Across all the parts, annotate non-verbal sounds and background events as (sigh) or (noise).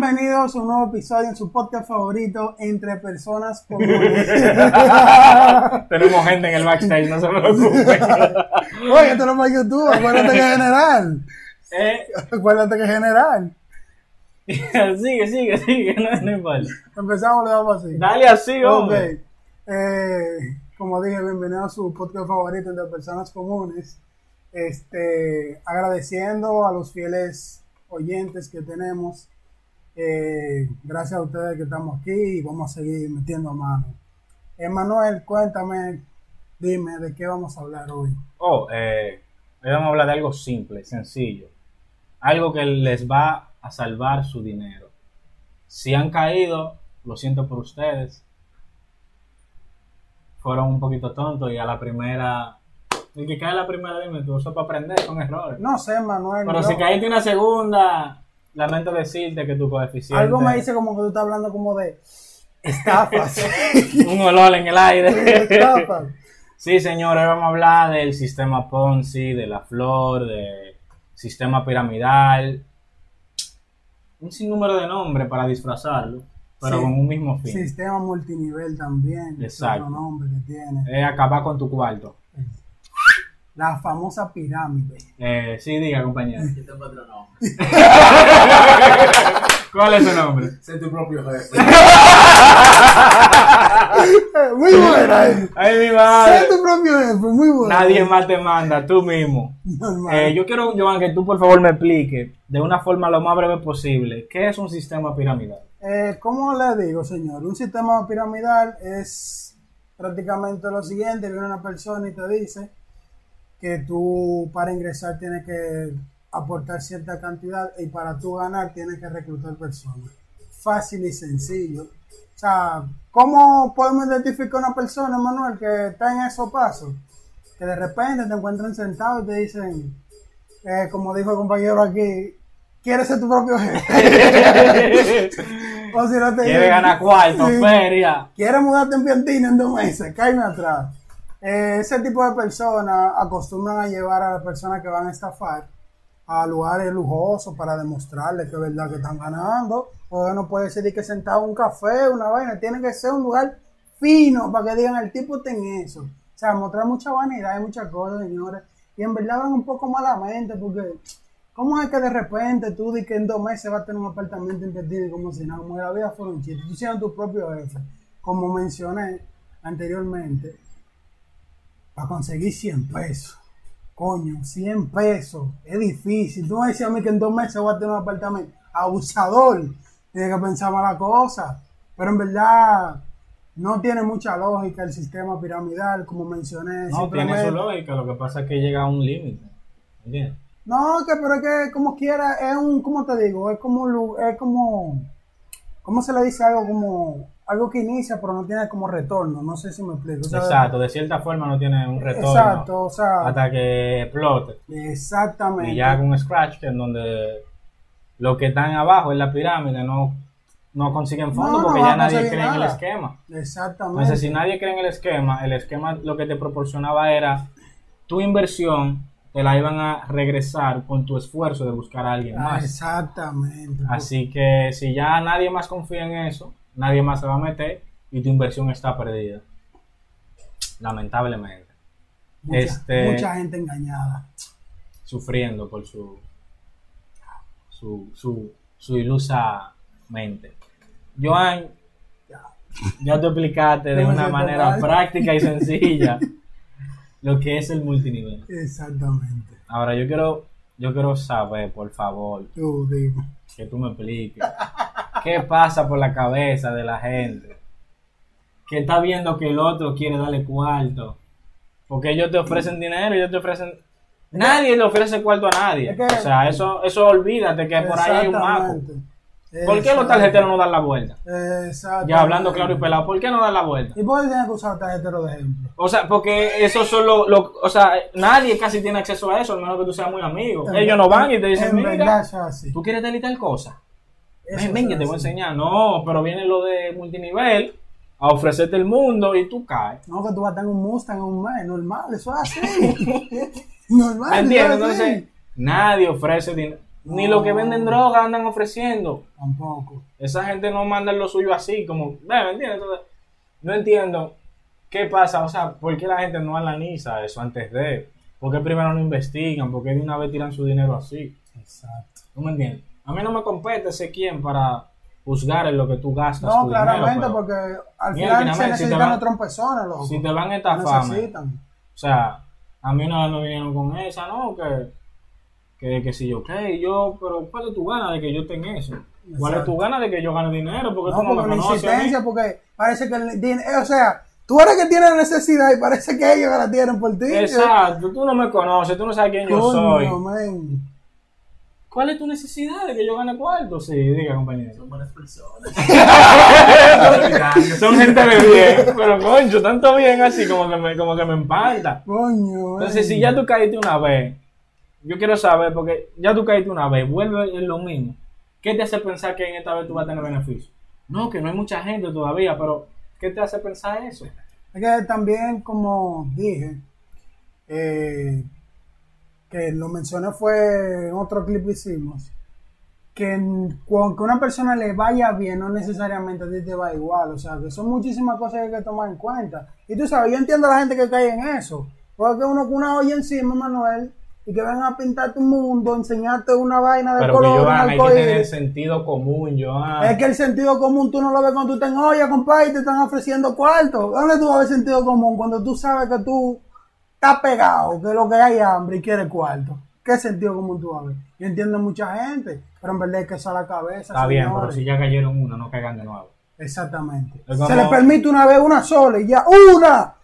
Bienvenidos a un nuevo episodio en su podcast favorito, Entre Personas Comunes. (laughs) Tenemos gente en el backstage, no se preocupen. Oye, esto no es para YouTube, acuérdate que es general. Eh, Acuérdate que es general. (laughs) sigue, sigue, sigue, no, no importa. Empezamos, le damos así. Dale así, Ok. hombre. Eh, como dije, bienvenido a su podcast favorito entre personas comunes. Este, agradeciendo a los fieles oyentes que tenemos. Eh, gracias a ustedes que estamos aquí y vamos a seguir metiendo mano. Emanuel, cuéntame, dime de qué vamos a hablar hoy. Oh, eh, hoy vamos a hablar de algo simple, sencillo. Algo que les va a salvar su dinero. Si han caído, lo siento por ustedes. Fueron un poquito tontos y a la primera. El que cae la primera, dime tú, eso es para aprender, son errores. No sé, Manuel. Pero yo- si caíste una segunda, lamento decirte que tu coeficiente. algo me dice como que tú estás hablando como de estafas. (laughs) un olor en el aire. (laughs) estafas. sí, señores, vamos a hablar del sistema Ponzi, de la flor, de sistema piramidal. Un sinnúmero de nombres para disfrazarlo, pero Sí. con un mismo fin. Sistema multinivel también. Exacto. Otro nombre que tiene. Es acabar con tu cuarto. La famosa pirámide. Eh, sí, diga, compañero. Yo tengo otro nombre. ¿Cuál es su nombre? Sé tu propio jefe. (laughs) Muy buena. eh. Ay, mi Sé madre. tu propio jefe, muy buena. Nadie más te manda, tú mismo. Eh, yo quiero, Joan, que tú por favor me expliques de una forma lo más breve posible qué es un sistema piramidal. Eh, ¿Cómo le digo, señor? Un sistema piramidal es prácticamente lo siguiente. Viene una persona y te dice que tú para ingresar tienes que aportar cierta cantidad y para tú ganar tienes que reclutar personas. Fácil y sencillo. O sea, ¿cómo podemos identificar una persona, Manuel, que está en esos pasos? Que de repente te encuentran sentado y te dicen, eh, como dijo el compañero aquí, ¿quieres ser tu propio jefe? (laughs) O si no te Quiere dicen, ganar cuarto, sí, feria. ¿Quieres mudarte en Piantino en dos meses? Cállame atrás. Eh, ese tipo de personas acostumbran a llevar a las personas que van a estafar a lugares lujosos para demostrarles que es verdad que están ganando. O no puede ser que sentado en un café, una vaina. Tiene que ser un lugar fino para que digan el tipo está en eso. O sea, mostrar mucha vanidad y muchas cosas, señores. Y en verdad van un poco malamente porque ¿Cómo es que de repente tú di que en dos meses vas a tener un apartamento invertido y como si nada, como la vida fuera un chiste? Tú siendo tu propio jefe, como mencioné anteriormente, para conseguir 100 pesos. Coño, 100 pesos, es difícil. Tú me decías a mí que en dos meses voy a tener un apartamento. Abusador, tiene que pensar mala cosa. Pero en verdad no tiene mucha lógica el sistema piramidal, como mencioné. No, tiene su lógica, lo que pasa es que llega a un límite. No, que pero es que como quiera, es un, ¿cómo te digo? Es como, es como, ¿cómo se le dice algo? Como, algo que inicia pero no tiene como retorno, no sé si me explico. o sea, Exacto, de cierta forma no tiene un retorno Exacto, o sea, hasta que explote. exactamente. Y ya un scratch que en donde los que están abajo en la pirámide no, no consiguen fondos No, no porque ya nadie cree en el esquema. Exactamente. Entonces, si nadie cree en el esquema, el esquema lo que te proporcionaba era tu inversión, te la iban a regresar con tu esfuerzo de buscar a alguien Ah, más. exactamente. Así que si ya nadie más confía en eso, nadie más se va a meter y tu inversión está perdida. Lamentablemente. mucha, este- mucha gente engañada. Sufriendo por su su, su, su ilusa mente. Joan, ya te explicaste de una manera práctica y sencilla (laughs) lo que es el multinivel. Exactamente. Ahora yo quiero, yo quiero saber, por favor, Tú que tú me expliques (laughs) qué pasa por la cabeza de la gente que está viendo que el otro quiere darle cuarto. Porque ellos te ofrecen dinero, ellos te ofrecen... Nadie le ofrece cuarto a nadie. O sea, eso, eso olvídate que por ahí hay un maco. ¿Por qué los tarjeteros no dan la vuelta? Exactamente. Ya hablando claro y pelado, ¿por qué no dan la vuelta? ¿Y por qué tienes que usar tarjetero de ejemplo? O sea, porque esos son los... los- o sea, nadie casi tiene acceso a eso, al menos que tú seas muy amigo. Ellos no van y te dicen, En mira, eso. ¿tú quieres tal y tal cosa? Ven, ven, es que te voy a enseñar. No, pero viene lo de multinivel a ofrecerte el mundo y tú caes. No, que tú vas a tener un Mustang un mes, normal, eso es así. (laughs) normal. ¿Me entiendes? es. Entonces, nadie ofrece dinero. Ni los que venden droga andan ofreciendo. Tampoco. Esa gente no manda lo suyo así, como, ¿me entiendes? Entonces, no entiendo qué pasa, o sea, ¿por qué la gente no analiza eso antes de? ¿Por qué primero no investigan? ¿Por qué de una vez tiran su dinero así? Exacto. ¿Tú me entiendes? A mí no me compete ser quién para juzgar en lo que tú gastas. No, tu claramente, dinero, porque al Mira, final se finalmente, si necesitan van- trompezones, loco. Si te van a estafar, necesitan. o sea, a mí no me vinieron con esa, ¿no? Que, que, que si yo, ¿qué? Yo, pero ¿cuál es tu gana de que yo tenga eso? ¿Cuál es Exacto. tu gana de que yo gane dinero? Porque No, tú no porque me la insistencia, porque parece que el din- eh, o sea, tú eres que tienes necesidad y parece que ellos la tienen por ti. Exacto, tú no me conoces, tú no sabes quién yo soy. man. ¿Cuál es tu necesidad de que yo gane cuarto? Sí, diga, compañero. Son buenas personas. (laughs) Son gente de bien, pero concho, tanto bien así como que me, como que me empalta. Coño. Entonces, si ya tú caíste una vez, yo quiero saber, porque ya tú caíste una vez, vuelve en lo mismo. ¿Qué te hace pensar que en esta vez tú vas a tener beneficio? No, que no hay mucha gente todavía, pero ¿qué te hace pensar eso? Es que también, como dije, eh, que lo mencioné fue en otro clip que hicimos, que en- con que una persona le vaya bien no necesariamente a ti te va igual, o sea, que son muchísimas cosas que hay que tomar en cuenta. Y tú sabes, yo entiendo a la gente que cae en eso, porque uno con una olla encima, Manuel, y que vengan a pintar tu mundo, enseñarte una vaina de Pero que color, un Joan, hay que tener sentido común, Joan. Es que el sentido común tú no lo ves cuando tú estás en olla, compadre, y te están ofreciendo cuarto. ¿Dónde tú vas a ver sentido común cuando tú sabes que tú estás pegado, que lo que hay es hambre y quieres cuarto? ¿Qué sentido común tú a ver? Yo entiendo mucha gente, pero en verdad hay que usar la cabeza. Está bien, pero si ya cayeron una, no caigan de nuevo. Exactamente. Es como- Se le permite una vez una sola y ya. ¡Una!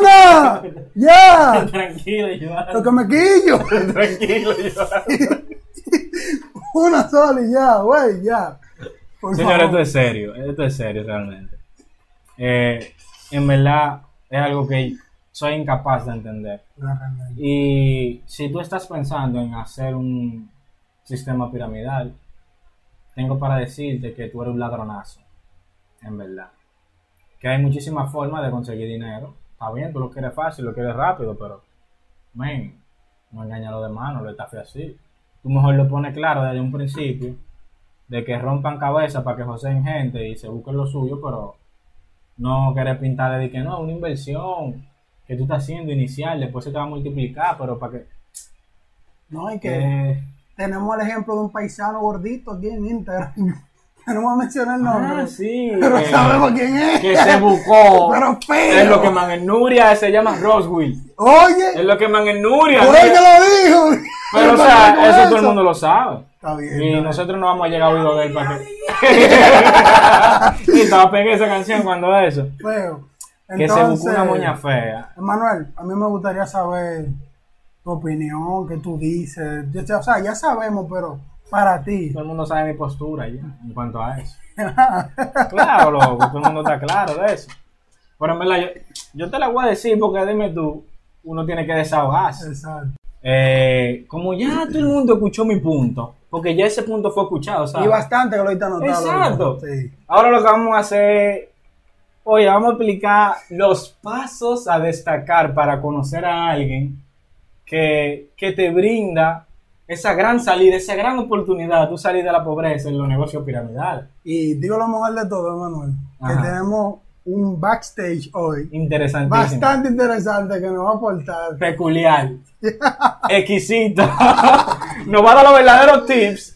¡Una! (laughs) ¡Ya! Tranquilo, Joan. Lo que me quillo. (laughs) Tranquilo, Joan. (laughs) Una sola y ya, güey, ya. Por Señor, favor. esto es serio, esto es serio realmente. Eh, en verdad es algo que soy incapaz de entender. Y si tú estás pensando en hacer un sistema piramidal, tengo para decirte que tú eres un ladronazo, en verdad. Que hay muchísimas formas de conseguir dinero. Está bien, tú lo quieres fácil, lo quieres rápido, pero, men, no engaña a los demás, no lo estafes así. Tú mejor lo pones claro desde un principio, de que rompan cabeza para que joseen gente y se busquen lo suyo, pero no querer pintarle de que no, una inversión que tú estás haciendo inicial, después se te va a multiplicar, pero para que... No, hay que. que Tenemos el ejemplo de un paisano gordito aquí en Instagram. (laughs) Que no voy a mencionar el nombre. Ah, sí. Pero que- sabemos quién es. Que se buscó. (laughs) Pero feo. Es lo que man en Nuria se llama Roswell. Es Oye, lo que man en Nuria. por ahí que lo dijo. Pero, o ¿para sea, eso todo el mundo lo sabe. Está bien. Y nosotros no vamos a llegar a oído de él para que. (laughs) y estaba pegué esa canción cuando eso. bien. Que se buscó una moña fea. Manuel, a mí me gustaría saber tu opinión, qué tú dices. Yo- o sea, ya sabemos, pero para ti. Todo el mundo sabe mi postura ya en cuanto a eso. (laughs) Claro, loco, todo el mundo está claro de eso. Pero en verdad, yo, yo te la voy a decir porque dime tú, uno tiene que desahogarse. Exacto. Eh, como ya todo el mundo escuchó mi punto, porque ya ese punto fue escuchado, ¿sabes? Y bastante que lo ahorita anotado. Exacto. Sí. Ahora lo que vamos a hacer, oye, vamos a explicar los pasos a destacar para conocer a alguien que, que te brinda esa gran salida, esa gran oportunidad, tú salir de la pobreza en los negocios piramidales. Y digo lo mejor de todo, Manuel, que Ajá. tenemos un backstage hoy Interesantísimo. bastante interesante que nos va a aportar. peculiar, (laughs) exquisito. (laughs) Nos va a dar los verdaderos tips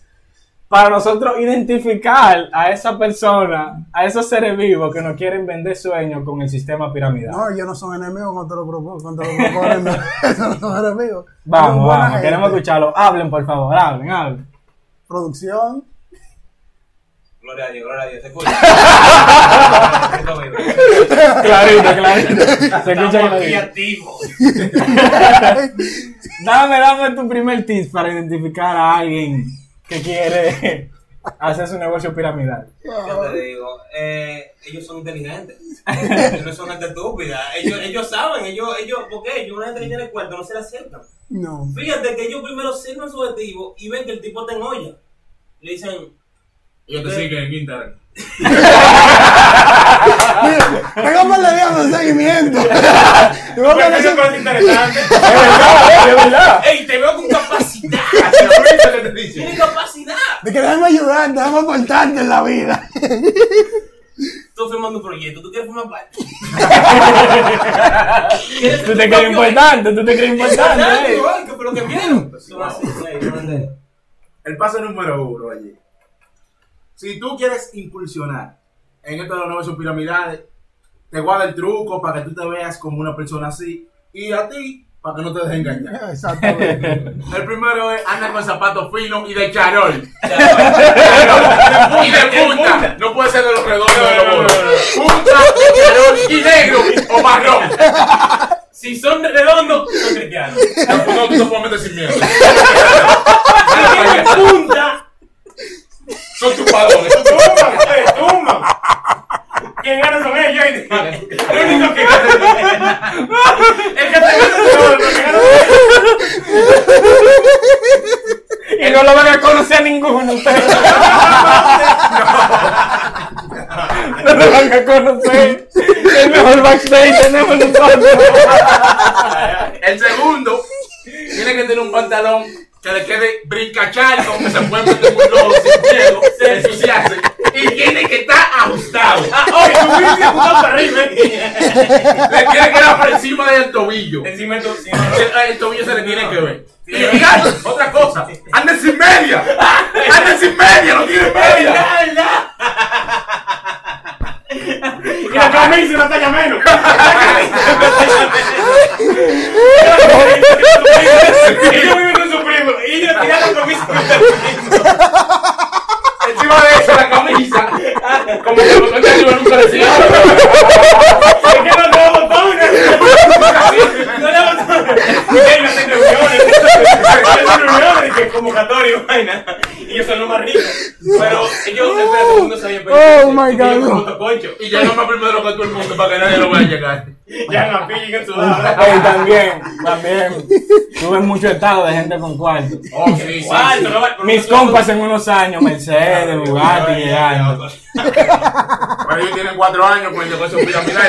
para nosotros identificar a esa persona, a esos seres vivos que nos quieren vender sueños con el sistema piramidal. No, ellos no son enemigos los grupos, contra los grupos no. Esos (laughs) no son enemigos. Vamos, vamos, gente. queremos escucharlo. Hablen, por favor, hablen, hablen. Producción. Gloria a Dios, gloria a Dios. Se (laughs) escucha. Clarito, clarito. Se escucha Estamos aquí clarito. activos. (laughs) Dame, dame tu primer tip para identificar a alguien que quiere hacer su negocio piramidal. Yo te digo, eh, ellos son inteligentes. (laughs) Ellos no son gente estúpida. Ellos, ellos saben, ellos, ellos, porque ellos, una gente que tiene cuenta, no se le acercan. No. Fíjate que ellos primero sirven su objetivo y ven que el tipo está en olla. Le dicen, Yo te sigo en Instagram. Seguimiento. (laughs) Creo que "Bueno, eso- eso es interesante. (laughs) Es verdad, es verdad. Ey, te veo con capacidad. Eso que te dice. Tiene capacidad. De que déjame ayudar, déjame aportarte en la vida. Tú firmando un proyecto, tú quieres formar parte. (laughs) Tú te crees importante, tú te crees importante. eh. Igual que vieron. Son así, güey, no entiendo. El paso número uno allí. Si tú quieres incursionar en esto de los negocios piramidales, te guarda el truco para que tú te veas como una persona así. Y a ti, para que no te dejes engañar. (laughs) Exactamente. El primero es anda con zapatos finos y de charol. (laughs) y de punta. No puede ser de los redondos de los bolos. Punta, charol y negro o marrón. Si son redondos, son cristianos. No, no, tú te puedes meter sin miedo. Si tienen punta, Son tus padrones. tumban, tumban. Quien gana son ellos. ¿oíste? Lo único que gana son ellos. El que te gana son ellos, el que gana son ellos. Y no lo van a ninguno ustedes. No lo van a conocer. El mejor backstage tenemos nosotros. El segundo tiene que tener un pantalón que le quede brincacharco, que se puede meter un lodo sin miedo, se ensuciarse. Y tiene que estar ajustado. Ah, oye, tu bici apuntado para arriba. Le tiene que encima del tobillo. Encima de tu. sí, El, el tobillo se le tiene que ver. Sí. Y mira, otra cosa, anda sin media. Anda sin media, no tiene media. Y la camisa una talla menos. Ellos viven con su primo y ellos tiran la camisa con el Encima de eso, la camisa. Como que no te nunca decía. Es que no tengo botones. No le botones. Y ellos hacen reuniones. Hacen reuniones de que convocatoria (laughs) y vaina. Y ellos son los más ricos. Pero ellos, espera, todo el mundo sabía. pero Oh, my God. Y llega más primero que todo el mundo para que nadie lo vaya a llegar. (laughs) Ya en la pilla en su Ey, también, también. Tuve mucho estado de gente con cuarto. Oh, sí, sí. Cuarto, sí. no Mis compas en unos años, Mercedes, Bugatti, llegando. Pero ellos tienen cuatro años con el negocio piramidal.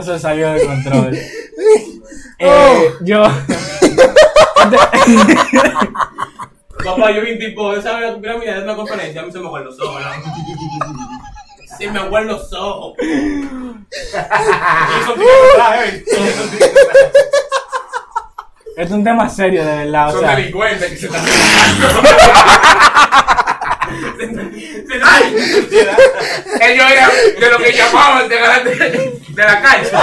esto se salió de control. (laughs) Eh, yo. Papá, yo vi un tipo, ¿sabes la pirámide de una conferencia? A mí se me aguan los ojos, ¿verdad? Se me aguan los ojos. Es un tema serio, de verdad. O Son sea, delincuentes que se están (laughs) (laughs) Ay, Ellos eran de lo que llamaban de, ganar de, de la cancha.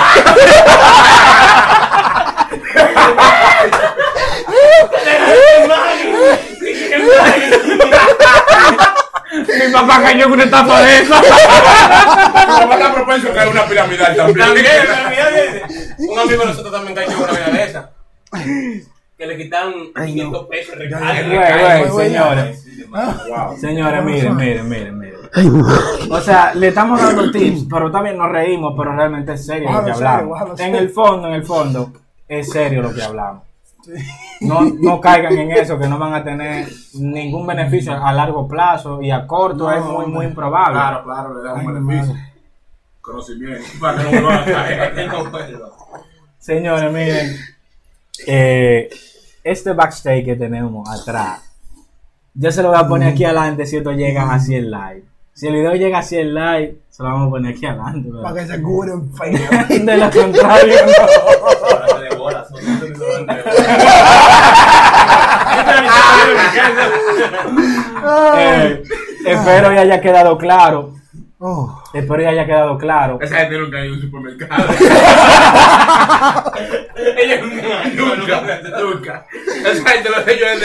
mi papá cayó con una etapa de eso. Mi papá está propenso a caer una piramidal también. También, (laughs) un amigo de nosotros también cayó en una vaina de esa. Que le quitan 500 pesos recarga. Señores. Wow. Señores, miren, miren, miren, miren. O sea, le estamos dando tips, pero también nos reímos, pero realmente es serio lo que hablamos. En el fondo, en el fondo, es serio lo que hablamos. No, no caigan en eso, que no van a tener ningún beneficio a largo plazo y a corto No, es muy, muy improbable. Claro, claro, le da un beneficio. madre. Conocimiento. Para que no vuelvan a caer. Señores, miren, eh, este backstage que tenemos atrás, yo se lo voy a poner aquí adelante si esto llega así en live. Si el video llega así en live, se lo vamos a poner aquí adelante. ¿verdad? Para que se curen feo. (laughs) De lo contrario, no. (laughs) Eh, espero que haya quedado claro. Oh. Espero que haya quedado claro. Esa gente nunca ha ido a un supermercado. (laughs) Ellos nunca, nunca, nunca. Esa gente lo hace yo en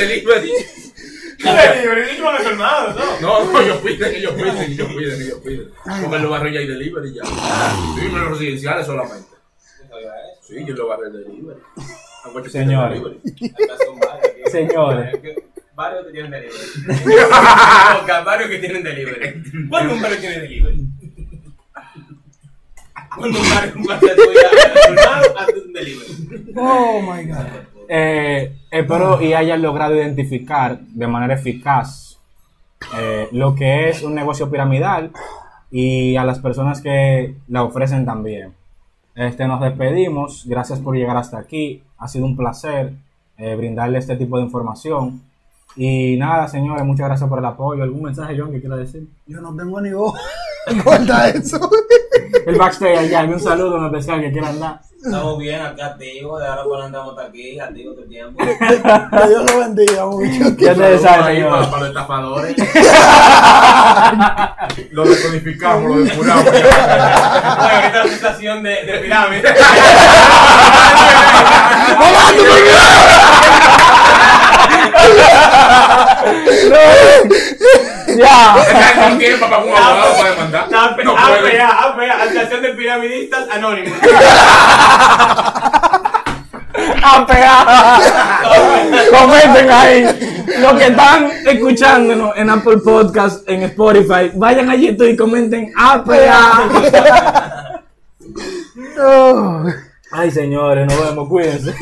delivery. nunca. No, no, ellos piden, ellos piden, ellos piden, ellos piden. Como en los barrios ya hay delivery ya. Sí, en los residenciales solamente. Sí, yo en los barrios de delivery. Señores. Señores. Varios que tienen delivery. (laughs) Varios que tienen delivery. ¿Cuándo un barrio tiene delivery? ¿Cuándo un barrio un barrio tuya colmado hace un delivery? Oh my God. Eh, espero y hayan logrado identificar de manera eficaz eh, lo que es un negocio piramidal y a las personas que la ofrecen también. Este, nos despedimos. Gracias por llegar hasta aquí. Ha sido un placer eh, brindarle este tipo de información. Y nada, señores, muchas gracias por el apoyo. ¿Algún mensaje, John, que quiera decir? Yo no tengo ni voz. (laughs) (laughs) Corta eso. El backstage allá, algún saludo en especial que quieran dar. Estamos bien aquí activos, de ahora por adelante vamos a estar aquí, activos todo el tiempo. Que Dios lo bendiga mucho. (laughs) Ya saben, Ahí para, para los estafadores. (laughs) lo decodificamos, lo depuramos. Oye, ahorita la sensación de, de pirámide. (laughs) Ya. no tiene papá un abogado para demandar. APA, No. APA, APA, Asociación de Piramidistas Anónimos. (laughs) a pegar. Comenten ahí. Los que están escuchándonos en Apple Podcast, en Spotify, vayan a YouTube y comenten a pegar. (laughs) Oh. Ay, señores, nos vemos, cuídense.